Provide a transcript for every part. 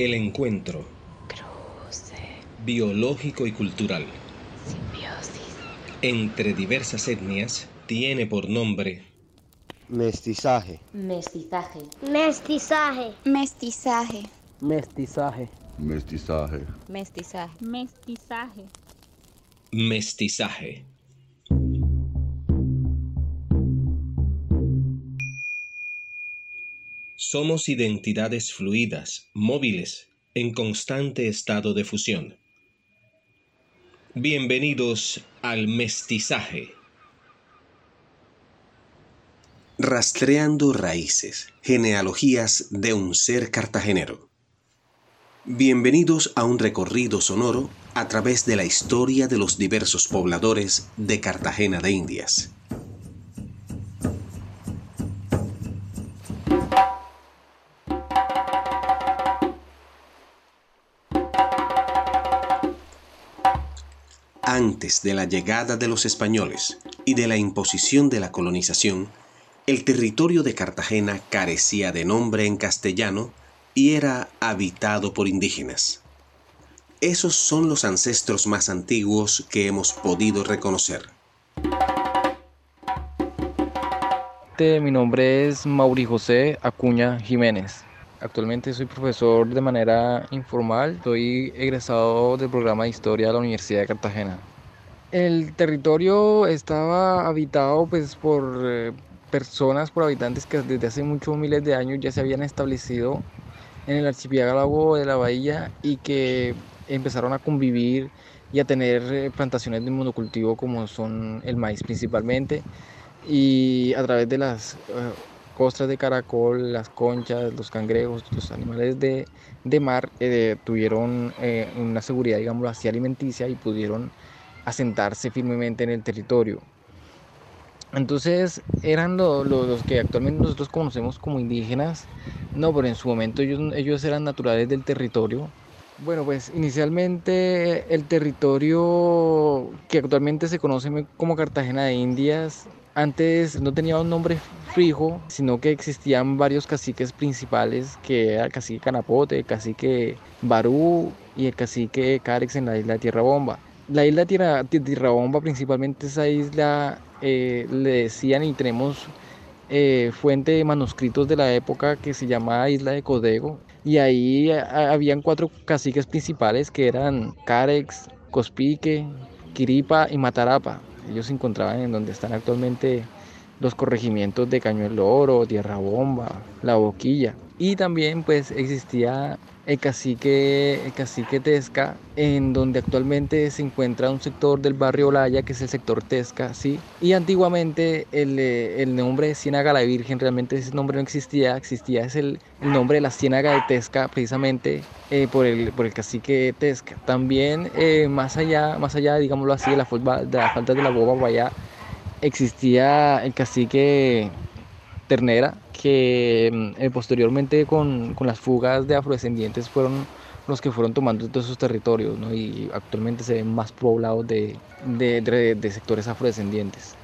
El encuentro Cruce. biológico y cultural Simbiosis. entre diversas etnias tiene por nombre Mestizaje. Mestizaje. Mestizaje. Mestizaje. Mestizaje. Mestizaje. Mestizaje. Mestizaje. mestizaje. Somos identidades fluidas, móviles, en constante estado de fusión. Bienvenidos al mestizaje. Rastreando raíces, genealogías de un ser cartagenero. Bienvenidos a un recorrido sonoro a través de la historia de los diversos pobladores de Cartagena de Indias. De la llegada de los españoles y de la imposición de la colonización, el territorio de Cartagena carecía de nombre en castellano y era habitado por indígenas. Esos son los ancestros más antiguos que hemos podido reconocer. Mi nombre es Mauri José Acuña Jiménez. Actualmente soy profesor de manera informal. Soy egresado del programa de historia de la Universidad de Cartagena. El territorio estaba habitado pues, por eh, personas, por habitantes que desde hace muchos miles de años ya se habían establecido en el archipiélago de la bahía y que empezaron a convivir y a tener eh, plantaciones de monocultivo como son el maíz principalmente. Y a través de las eh, costras de caracol, las conchas, los cangrejos, los animales de, de mar tuvieron una seguridad, digamos así, alimenticia y pudieron asentarse firmemente en el territorio. Entonces eran lo- lo- los que actualmente nosotros conocemos como indígenas, no, pero en su momento ellos, ellos eran naturales del territorio. Bueno, pues inicialmente el territorio que actualmente se conoce como Cartagena de Indias, antes no tenía un nombre fijo, sino que existían varios caciques principales, que era el cacique Canapote, el cacique Barú y el cacique Carex en la isla de Tierra Bomba. La isla Tierra, Bomba, principalmente esa isla, eh, le decían y tenemos eh, fuente de manuscritos de la época que se llamaba Isla de Codego. Y ahí a- habían cuatro caciques principales que eran Carex, Cospique, Quiripa y Matarapa. Ellos se encontraban en donde están actualmente los corregimientos de Cañuelo Oro, Tierra Bomba, La Boquilla. Y también pues existía el cacique, el cacique Tesca, en donde actualmente se encuentra un sector del barrio Olaya, que es el sector Tesca, ¿sí? Y antiguamente el, eh, el nombre de Ciénaga la Virgen, realmente ese nombre no existía, existía es el, nombre de la Ciénaga de Tesca, precisamente eh, por, el, por el cacique Tesca. También eh, más allá, más allá, digámoslo así, de la, de las faltas de la Boba Guayá, existía el cacique Ternera, que mm, eh, posteriormente con, con las fugas de afrodescendientes fueron los que fueron tomando todos esos territorios, ¿no? y actualmente se ven más poblados de, de, de- de sectores afrodescendientes.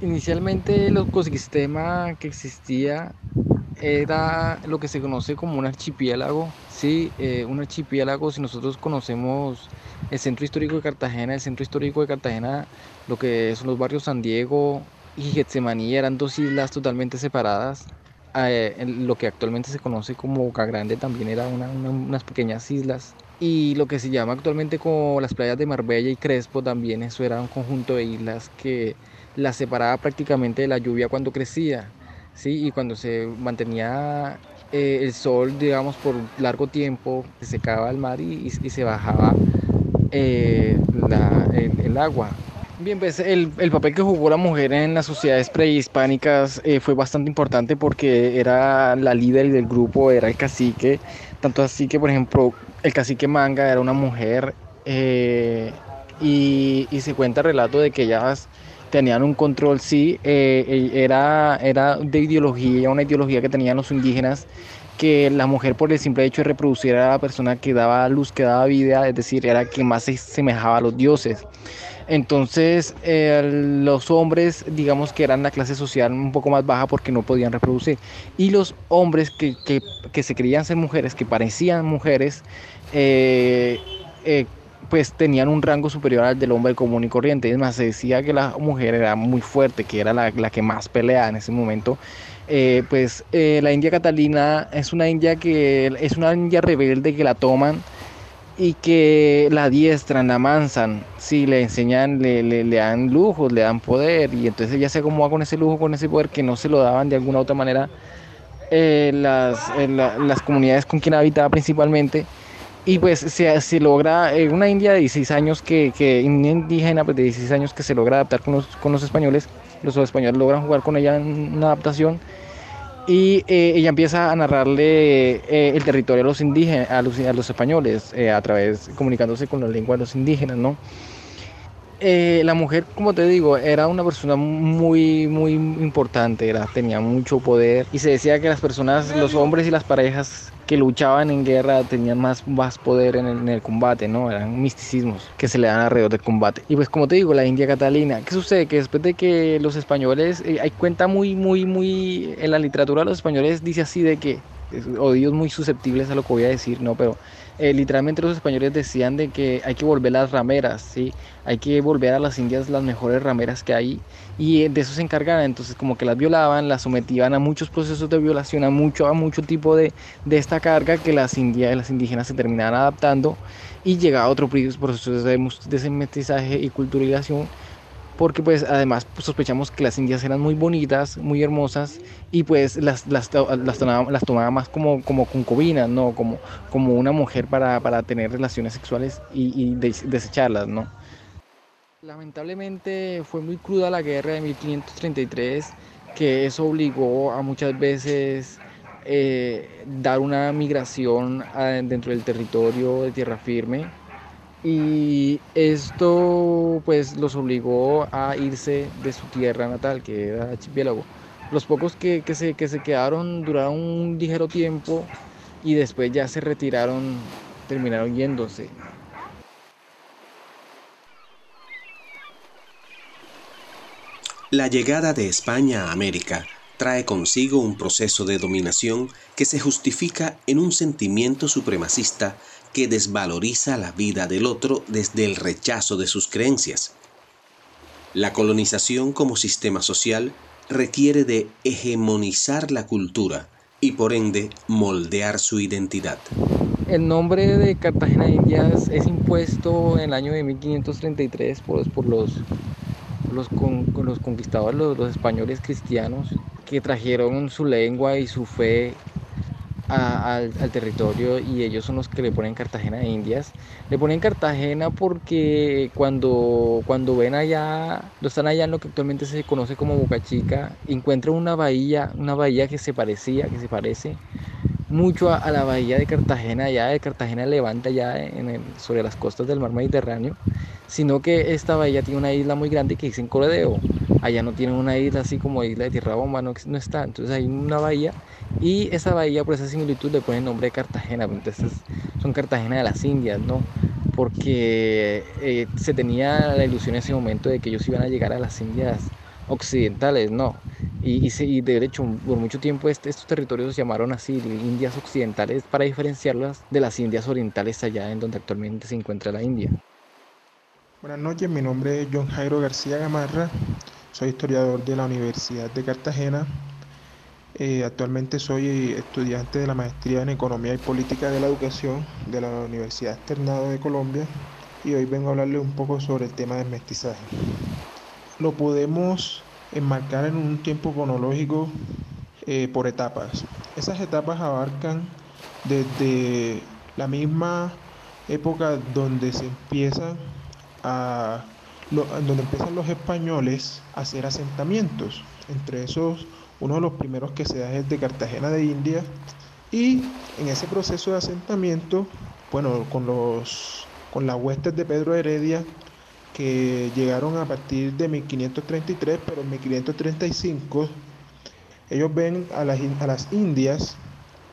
Inicialmente el ecosistema que existía era lo que se conoce como un archipiélago, sí, eh, un archipiélago, si nosotros conocemos el centro histórico de Cartagena, el centro histórico de Cartagena, lo que son los barrios San Diego y Getsemaní eran dos islas totalmente separadas. Eh, lo que actualmente se conoce como Boca Grande también era una- una- unas pequeñas islas. Y lo que se llama actualmente como las playas de Marbella y Crespo también, eso era un conjunto de islas que las separaba prácticamente de la lluvia cuando crecía. ¿sí? Y cuando se mantenía eh, el sol, digamos, por largo tiempo, se secaba el mar y, se bajaba eh, la- el, agua. Bien, pues el, el papel que jugó la mujer en las sociedades prehispánicas eh, fue bastante importante porque era la líder del grupo, era el cacique, tanto así que, por ejemplo, el cacique Manga era una mujer y, y se cuenta el relato de que ellas tenían un control, sí, eh, eh, era, era de ideología, una ideología que tenían los indígenas, que la mujer por el simple hecho de reproducir era la persona que daba luz, que daba vida, es decir, era quien más se semejaba a los dioses. Entonces, los hombres, digamos que eran la clase social un poco más baja porque no podían reproducir. Y los hombres que, que, que se creían ser mujeres, que parecían mujeres, eh, pues tenían un rango superior al del hombre común y corriente. Es más, se decía que la mujer era muy fuerte, que era la, la que más peleaba en ese momento. Eh, pues eh, la India Catalina es una India que es una India rebelde que la toman y que la adiestran, la mansan, sí, le enseñan, le, le, le, dan lujos, le dan poder y entonces ella se acomoda con ese lujo, con ese poder que no se lo daban de alguna otra manera eh, las, la, las comunidades con quien habitaba principalmente y pues se, logra eh, una India de 16 años que, que indígena pues de 16 años que se logra adaptar con los, con los españoles los españoles logran jugar con ella en una adaptación y eh, ella empieza a narrarle eh, el territorio a los indígenas, a los, a los españoles, a través, comunicándose con la lengua de los indígenas, ¿no? la mujer, como te digo, era una persona muy, muy importante, era, tenía mucho poder y se decía que las personas, los hombres y las parejas que luchaban en guerra tenían más, más poder en el, combate, ¿no? Eran misticismos que se le dan alrededor del combate. Y pues como te digo, la India Catalina, ¿qué sucede? Que después de que los españoles, eh, hay cuenta muy, muy, muy, en la literatura los españoles dice así de que, odios muy susceptibles a lo que voy a decir, ¿no? Pero eh, literalmente los españoles decían de que hay que volver las rameras, ¿sí? Hay que volver a las indias las mejores rameras que hay y de eso se encargaban, entonces como que las violaban, las sometían a muchos procesos de violación, a mucho, a mucho tipo de, de esta carga que las, india, las indígenas se terminaban adaptando y llegaba a otro proceso de desmestizaje y culturalización porque pues además pues, sospechamos que las indias eran muy bonitas, muy hermosas y pues las, las, las, tomaba, las tomaba más como, como concubinas, ¿no? Como, como una mujer para, para tener relaciones sexuales y, y desecharlas, ¿no? Lamentablemente fue muy cruda la guerra de 1533, que eso obligó a muchas veces eh, dar una migración a, dentro del territorio de tierra firme y esto pues los obligó a irse de su tierra natal que era archipiélago. Los pocos que, que, se, que se quedaron duraron un ligero tiempo y después ya se retiraron, terminaron yéndose. La llegada de España a América trae consigo un proceso de dominación que se justifica en un sentimiento supremacista que desvaloriza la vida del otro desde el rechazo de sus creencias. La colonización como sistema social requiere de hegemonizar la cultura y por ende moldear su identidad. El nombre de Cartagena de Indias es impuesto en el año de 1533 por, por los, los, con, los conquistadores, los, españoles cristianos, que trajeron su lengua y su fe al, territorio y ellos son los que le ponen Cartagena de Indias. Le ponen Cartagena porque cuando, cuando ven allá, lo están allá en lo que actualmente se conoce como Boca Chica, encuentran una bahía, una bahía que se parecía, que se parece mucho a, a la bahía de Cartagena, allá de Cartagena levanta ya en el, sobre las costas del mar Mediterráneo, sino que esta bahía tiene una isla muy grande que dicen Coredeo allá no tienen una isla así como isla de Tierra Bomba, no, no está, entonces hay una bahía y esa bahía por esa similitud le pone el nombre de Cartagena, entonces son Cartagena de las Indias, ¿no? Porque eh, se tenía la ilusión en ese momento de que ellos iban a llegar a las Indias occidentales, no. Y, y, y de hecho, por mucho tiempo este, estos territorios se llamaron así, Indias occidentales, para diferenciarlas de las Indias orientales allá en donde actualmente se encuentra la India. Buenas noches, mi nombre es John Jairo García Gamarra, soy historiador de la Universidad de Cartagena. Eh, actualmente soy estudiante de la maestría en Economía y Política de la Educación de la Universidad Externado de Colombia y hoy vengo a hablarles un poco sobre el tema del mestizaje. Lo podemos enmarcar en un tiempo cronológico eh, por etapas. Esas etapas abarcan desde la misma época donde se empiezan a donde empiezan los españoles a hacer asentamientos. Entre esos, uno de los primeros que se da es de Cartagena de India. Y en ese proceso de asentamiento, bueno, con, los, con las huestes de Pedro Heredia, que llegaron a partir de 1533, pero en 1535 ellos ven a las, a las Indias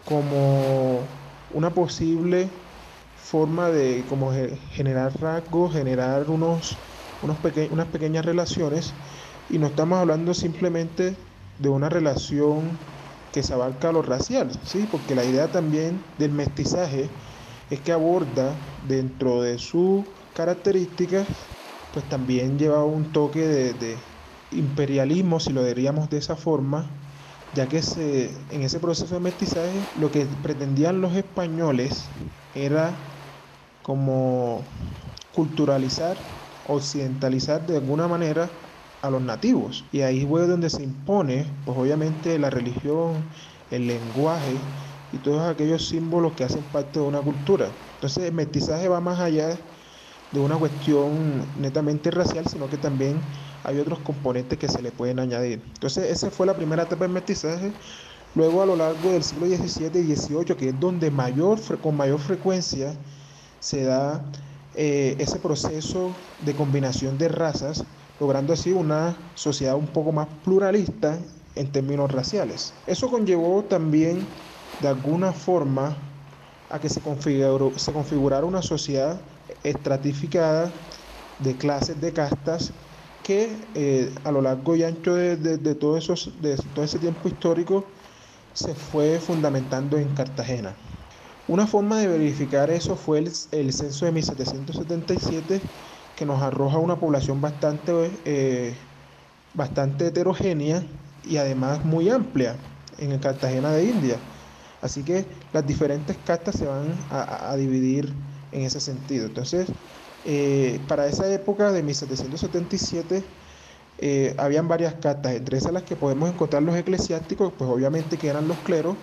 como una posible forma de como generar rasgos, generar unos unos peque unas pequeñas relaciones y no estamos hablando simplemente de una relación que se abarca a lo racial, ¿sí? porque la idea también del mestizaje es que aborda dentro de sus características, pues también lleva un toque de, de imperialismo, si lo diríamos de esa forma, ya que se, en ese proceso de mestizaje lo que pretendían los españoles era como culturalizar, occidentalizar de alguna manera a los nativos. Y ahí fue donde se impone, pues obviamente la religión, el lenguaje y todos aquellos símbolos que hacen parte de una cultura. Entonces el mestizaje va más allá de una cuestión netamente racial, sino que también hay otros componentes que se le pueden añadir. Entonces esa fue la primera etapa del mestizaje. Luego a lo largo del siglo XVII y XVIII, que es donde mayor, con mayor frecuencia se da eh, ese proceso de combinación de razas, logrando así una sociedad un poco más pluralista en términos raciales. Eso conllevó también de alguna forma a que se, se configurara una sociedad estratificada de clases, de castas, que eh, a lo largo y ancho de, de, todo esos, de todo ese tiempo histórico se fue fundamentando en Cartagena. Una forma de verificar eso fue el, el censo de 1777 que nos arroja una población bastante, eh, bastante heterogénea y además muy amplia en el Cartagena de India. Así que las diferentes castas se van a, a dividir en ese sentido. Entonces, eh, para esa época de 1777 eh, habían varias castas, entre esas las que podemos encontrar los eclesiásticos, pues obviamente que eran los cleros,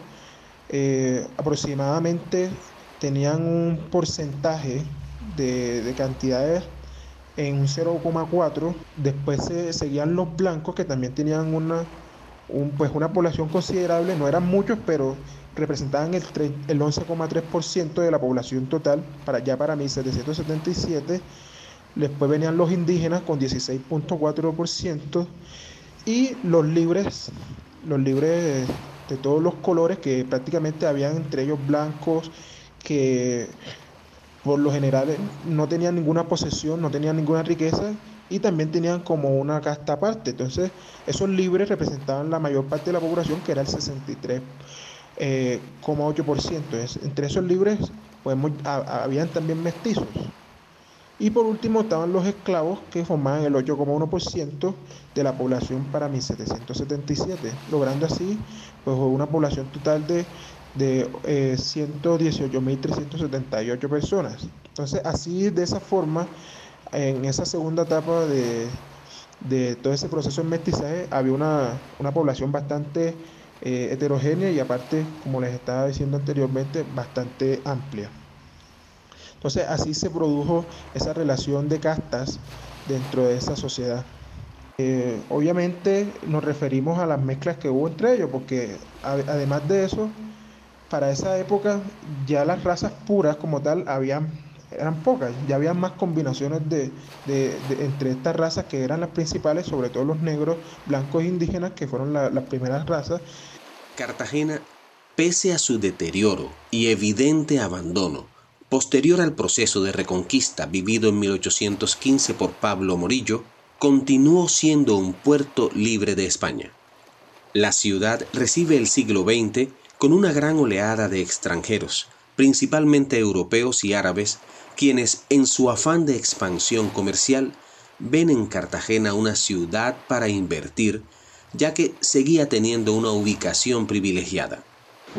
eh, aproximadamente tenían un porcentaje de, de cantidades en un 0,4, después se seguían los blancos que también tenían una, un, pues una población considerable, no eran muchos, pero representaban el, el 11,3% de la población total para ya para 1777. Después venían los indígenas con 16.4% y los libres, los libres de todos los colores que prácticamente habían entre ellos blancos que por lo general no tenían ninguna posesión, no tenían ninguna riqueza y también tenían como una casta aparte. Entonces, esos libres representaban la mayor parte de la población, que era el 63 eh, 8%. Entre esos libres podemos, habían también mestizos. Y por último estaban los esclavos que formaban el 8,1% de la población para 1777, logrando así pues, una población total de, de eh, 118.378 personas. Entonces así de esa forma, en esa segunda etapa de, de todo ese proceso de mestizaje había una, una población bastante eh, heterogénea y aparte, como les estaba diciendo anteriormente, bastante amplia. Entonces así se produjo esa relación de castas dentro de esa sociedad. Eh, obviamente nos referimos a las mezclas que hubo entre ellos, porque además de eso, para esa época ya las razas puras como tal habían eran pocas, ya había más combinaciones de, entre estas razas que eran las principales, sobre todo los negros, blancos e indígenas, que fueron las primeras razas. Cartagena, pese a su deterioro y evidente abandono, posterior al proceso de reconquista vivido en 1815 por Pablo Morillo, continuó siendo un puerto libre de España. La ciudad recibe el siglo XX con una gran oleada de extranjeros, principalmente europeos y árabes, quienes en su afán de expansión comercial ven en Cartagena una ciudad para invertir, ya que seguía teniendo una ubicación privilegiada.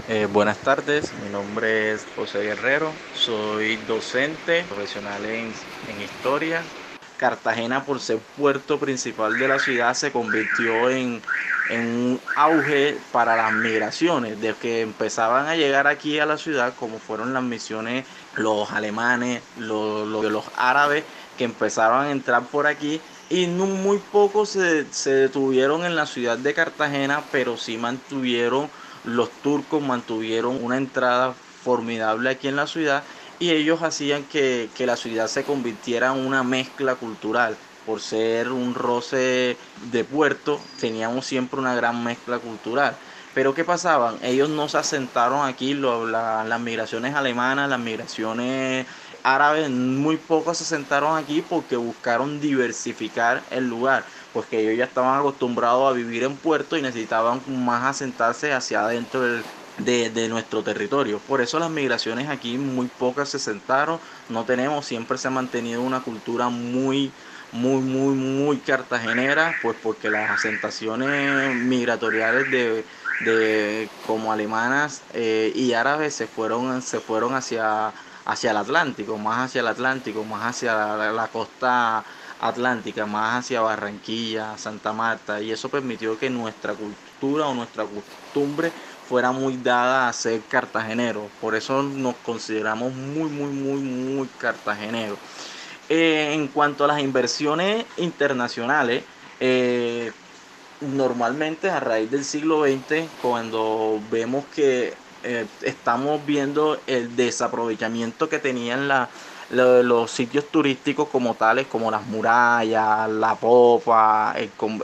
Eh, buenas tardes, mi nombre es José Guerrero, soy docente profesional en, en historia Cartagena, por ser puerto principal de la ciudad, se convirtió en, un auge para las migraciones, de que empezaban a llegar aquí a la ciudad, como fueron las misiones, los alemanes, los, los, árabes, que empezaban a entrar por aquí y muy pocos se, se, detuvieron en la ciudad de Cartagena, pero sí mantuvieron, los turcos mantuvieron una entrada formidable aquí en la ciudad y ellos hacían que, la ciudad se convirtiera en una mezcla cultural. Por ser un roce de puerto, teníamos siempre una gran mezcla cultural. Pero ¿qué pasaban? Ellos no se asentaron aquí, las migraciones alemanas, las migraciones árabes muy pocos se sentaron aquí porque buscaron diversificar el lugar, pues que ellos ya estaban acostumbrados a vivir en puerto y necesitaban más asentarse hacia adentro de, de, nuestro territorio. Por eso las migraciones aquí muy pocas se sentaron, no tenemos, siempre se ha mantenido una cultura muy muy, muy, muy cartagenera, pues porque las asentaciones migratoriales de, de como alemanas eh, y árabes se fueron, se fueron hacia, hacia el Atlántico, más hacia el Atlántico, más hacia la, costa atlántica, más hacia Barranquilla, Santa Marta, y eso permitió que nuestra cultura o nuestra costumbre fuera muy dada a ser cartagenero. Por eso nos consideramos muy, muy, muy, muy cartageneros. Eh, en cuanto a las inversiones internacionales, eh, normalmente a raíz del siglo XX, cuando vemos que eh, estamos viendo el desaprovechamiento que tenían los sitios turísticos como tales, como las murallas, la popa,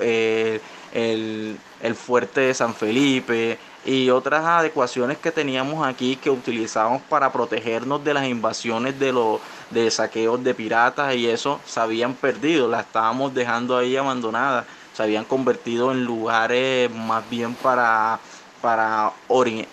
el, el fuerte de San Felipe, y otras adecuaciones que teníamos aquí que utilizábamos para protegernos de las invasiones de los de saqueos de piratas y eso se habían perdido, las estábamos dejando ahí abandonadas, se habían convertido en lugares más bien para para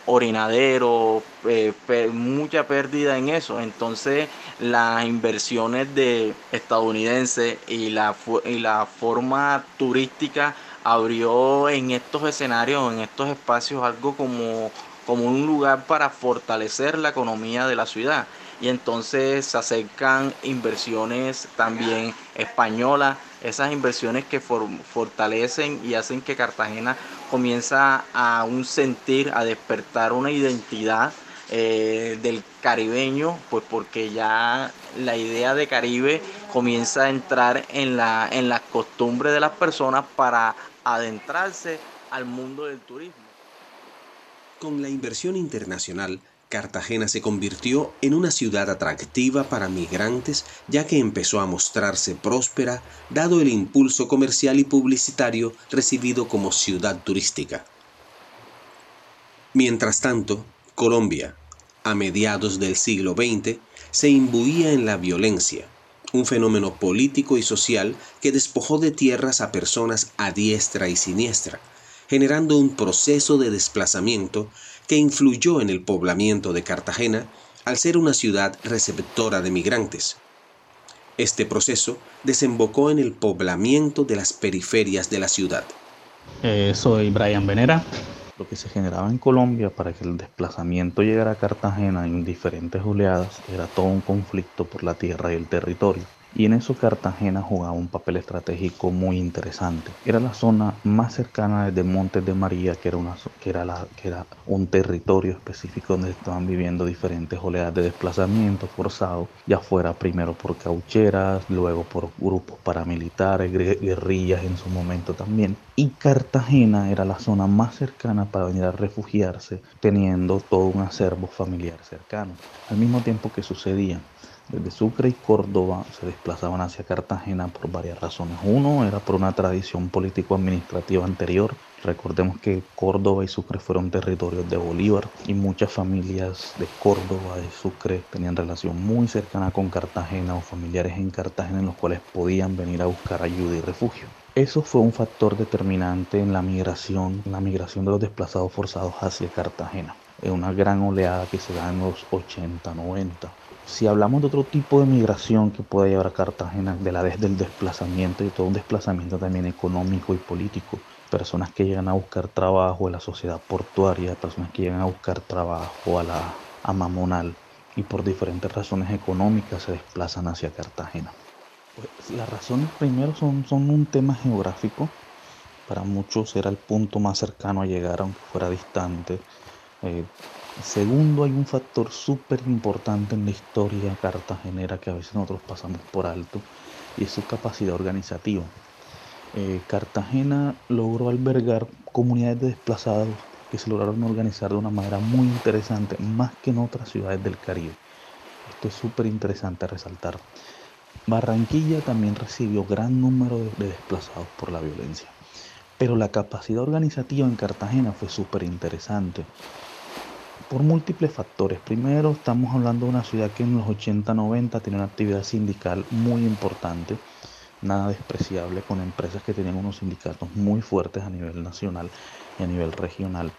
orinaderos, eh, mucha pérdida en eso. Entonces las inversiones de estadounidenses y la, y la forma turística abrió en estos escenarios, en estos espacios, algo como, como un lugar para fortalecer la economía de la ciudad. Y entonces se acercan inversiones también españolas, esas inversiones que fortalecen y hacen que Cartagena comienza a un sentir, a despertar una identidad eh, del caribeño, pues porque ya la idea de Caribe comienza a entrar en la, en las costumbres de las personas para adentrarse al mundo del turismo. Con la inversión internacional, Cartagena se convirtió en una ciudad atractiva para migrantes ya que empezó a mostrarse próspera dado el impulso comercial y publicitario recibido como ciudad turística. Mientras tanto, Colombia, a mediados del siglo XX, se imbuía en la violencia, un fenómeno político y social que despojó de tierras a personas a diestra y siniestra, generando un proceso de desplazamiento que influyó en el poblamiento de Cartagena al ser una ciudad receptora de migrantes. Este proceso desembocó en el poblamiento de las periferias de la ciudad. Eh, soy Brian Venera, lo que se generaba en Colombia para que el desplazamiento llegara a Cartagena en diferentes oleadas era todo un conflicto por la tierra y el territorio. Y en eso Cartagena jugaba un papel estratégico muy interesante. Era la zona más cercana desde Montes de María, que era, una, que era, la, que era un territorio específico donde estaban viviendo diferentes oleadas de desplazamiento forzado, ya fuera primero por caucheras, luego por grupos paramilitares, guerrillas en su momento también. Y Cartagena era la zona más cercana para venir a refugiarse, teniendo todo un acervo familiar cercano. Al mismo tiempo que sucedía desde Sucre y Córdoba se desplazaban hacia Cartagena por varias razones. Uno era por una tradición político-administrativa anterior. Recordemos que Córdoba y Sucre fueron territorios de Bolívar y muchas familias de Córdoba, y Sucre, tenían relación muy cercana con Cartagena o familiares en Cartagena en los cuales podían venir a buscar ayuda y refugio. Eso fue un factor determinante en la migración, en la migración de los desplazados forzados hacia Cartagena. Es una gran oleada que se da en los 80, 90 si hablamos de otro tipo de migración que puede llevar a Cartagena, de la vez del desplazamiento y todo un desplazamiento también económico y político, personas que llegan a buscar trabajo en la sociedad portuaria, personas que llegan a buscar trabajo a la a Mamonal y por diferentes razones económicas se desplazan hacia Cartagena. Pues, las razones primero son, son un tema geográfico, para muchos era el punto más cercano a llegar aunque fuera distante. Eh, Segundo, hay un factor súper importante en la historia cartagenera que a veces nosotros pasamos por alto y es su capacidad organizativa. Eh, Cartagena logró albergar comunidades de desplazados que se lograron organizar de una manera muy interesante, más que en otras ciudades del Caribe. Esto es súper interesante resaltar. Barranquilla también recibió gran número de desplazados por la violencia, pero la capacidad organizativa en Cartagena fue súper interesante por múltiples factores. Primero, estamos hablando de una ciudad que en los 80-90 tenía una actividad sindical muy importante, nada despreciable, con empresas que tenían unos sindicatos muy fuertes a nivel nacional y a nivel regional.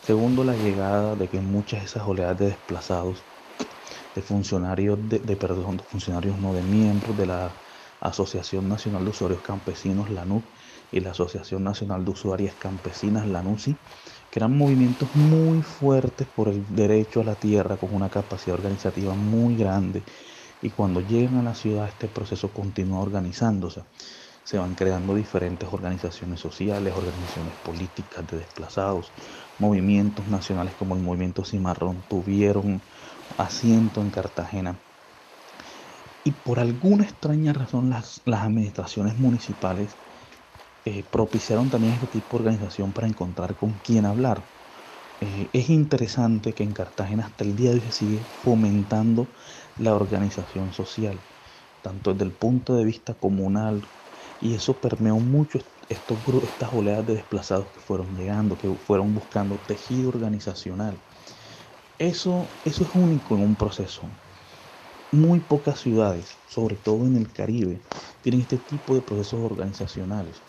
Segundo, la llegada de que muchas de esas oleadas de desplazados, de funcionarios, de, perdón, de funcionarios no, de miembros de la Asociación Nacional de Usuarios Campesinos, la NUC, y la Asociación Nacional de Usuarias Campesinas, la NUCI, eran movimientos muy fuertes por el derecho a la tierra, con una capacidad organizativa muy grande. Y cuando llegan a la ciudad, este proceso continúa organizándose. Se van creando diferentes organizaciones sociales, organizaciones políticas de desplazados, movimientos nacionales como el movimiento Cimarrón tuvieron asiento en Cartagena. Y por alguna extraña razón las, las administraciones municipales eh, propiciaron también este tipo de organización para encontrar con quién hablar. Eh, es interesante que en Cartagena hasta el día de hoy se sigue fomentando la organización social, tanto desde el punto de vista comunal, y eso permeó mucho estos, estas oleadas de desplazados que fueron llegando, que fueron buscando tejido organizacional. Eso, eso es único en un proceso. Muy pocas ciudades, sobre todo en el Caribe, tienen este tipo de procesos organizacionales.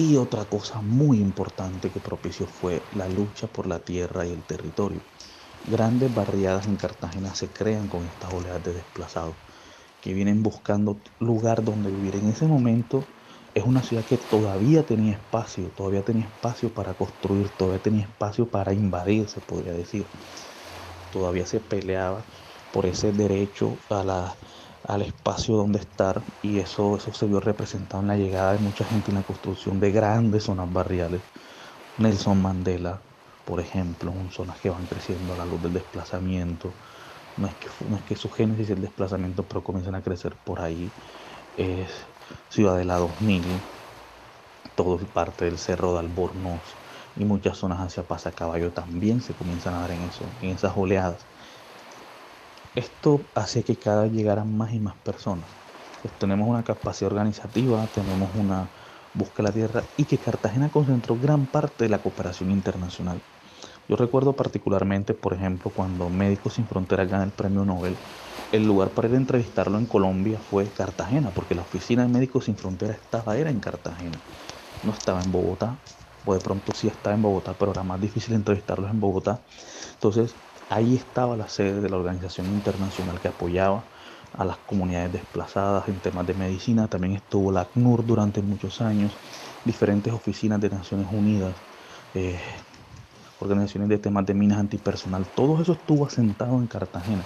Y otra cosa muy importante que propició fue la lucha por la tierra y el territorio. Grandes barriadas en Cartagena se crean con estas oleadas de desplazados que vienen buscando lugar donde vivir. En ese momento es una ciudad que todavía tenía espacio, todavía tenía espacio para construir, todavía tenía espacio para invadir, se podría decir. Todavía se peleaba por ese derecho a la al espacio donde estar y eso, eso se vio representado en la llegada de mucha gente en la construcción de grandes zonas barriales. Nelson Mandela, por ejemplo, son zonas que van creciendo a la luz del desplazamiento. No es que, no es que su génesis el desplazamiento, pero comienzan a crecer por ahí. Es Ciudadela 2000, todo parte del Cerro de Albornoz y muchas zonas hacia Pasacaballo también se comienzan a dar en, eso, en esas oleadas. Esto hace que cada vez llegaran más y más personas. Pues tenemos una capacidad organizativa, tenemos una de la tierra y que Cartagena concentró gran parte de la cooperación internacional. Yo recuerdo particularmente, por ejemplo, cuando Médicos Sin Fronteras gana el premio Nobel, el lugar para ir a entrevistarlo en Colombia fue Cartagena, porque la oficina de Médicos Sin Fronteras estaba era en Cartagena, no estaba en Bogotá, o de pronto sí estaba en Bogotá, pero era más difícil entrevistarlos en Bogotá. Entonces, Ahí estaba la sede de la organización internacional que apoyaba a las comunidades desplazadas en temas de medicina. También estuvo la ACNUR durante muchos años, diferentes oficinas de Naciones Unidas, eh, organizaciones de temas de minas antipersonal. Todo eso estuvo asentado en Cartagena.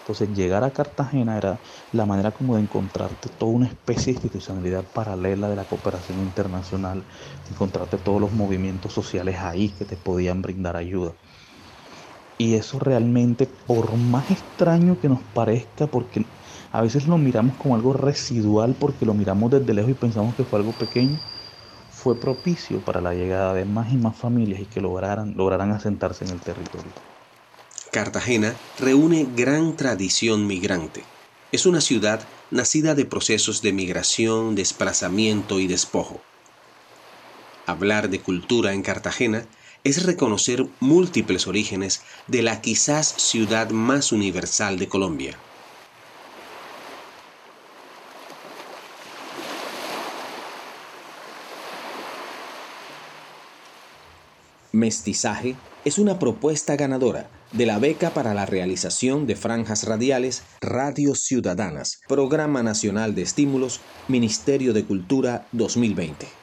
Entonces llegar a Cartagena era la manera como de encontrarte toda una especie de institucionalidad paralela de la cooperación internacional, encontrarte todos los movimientos sociales ahí que te podían brindar ayuda. Y eso realmente, por más extraño que nos parezca, porque a veces lo miramos como algo residual, porque lo miramos desde lejos y pensamos que fue algo pequeño, fue propicio para la llegada de más y más familias y que lograran, lograran asentarse en el territorio. Cartagena reúne gran tradición migrante. Es una ciudad nacida de procesos de migración, desplazamiento y despojo. Hablar de cultura en Cartagena es reconocer múltiples orígenes de la quizás ciudad más universal de Colombia. Mestizaje es una propuesta ganadora de la beca para la realización de franjas radiales Radios Ciudadanas, Programa Nacional de Estímulos, Ministerio de Cultura 2020.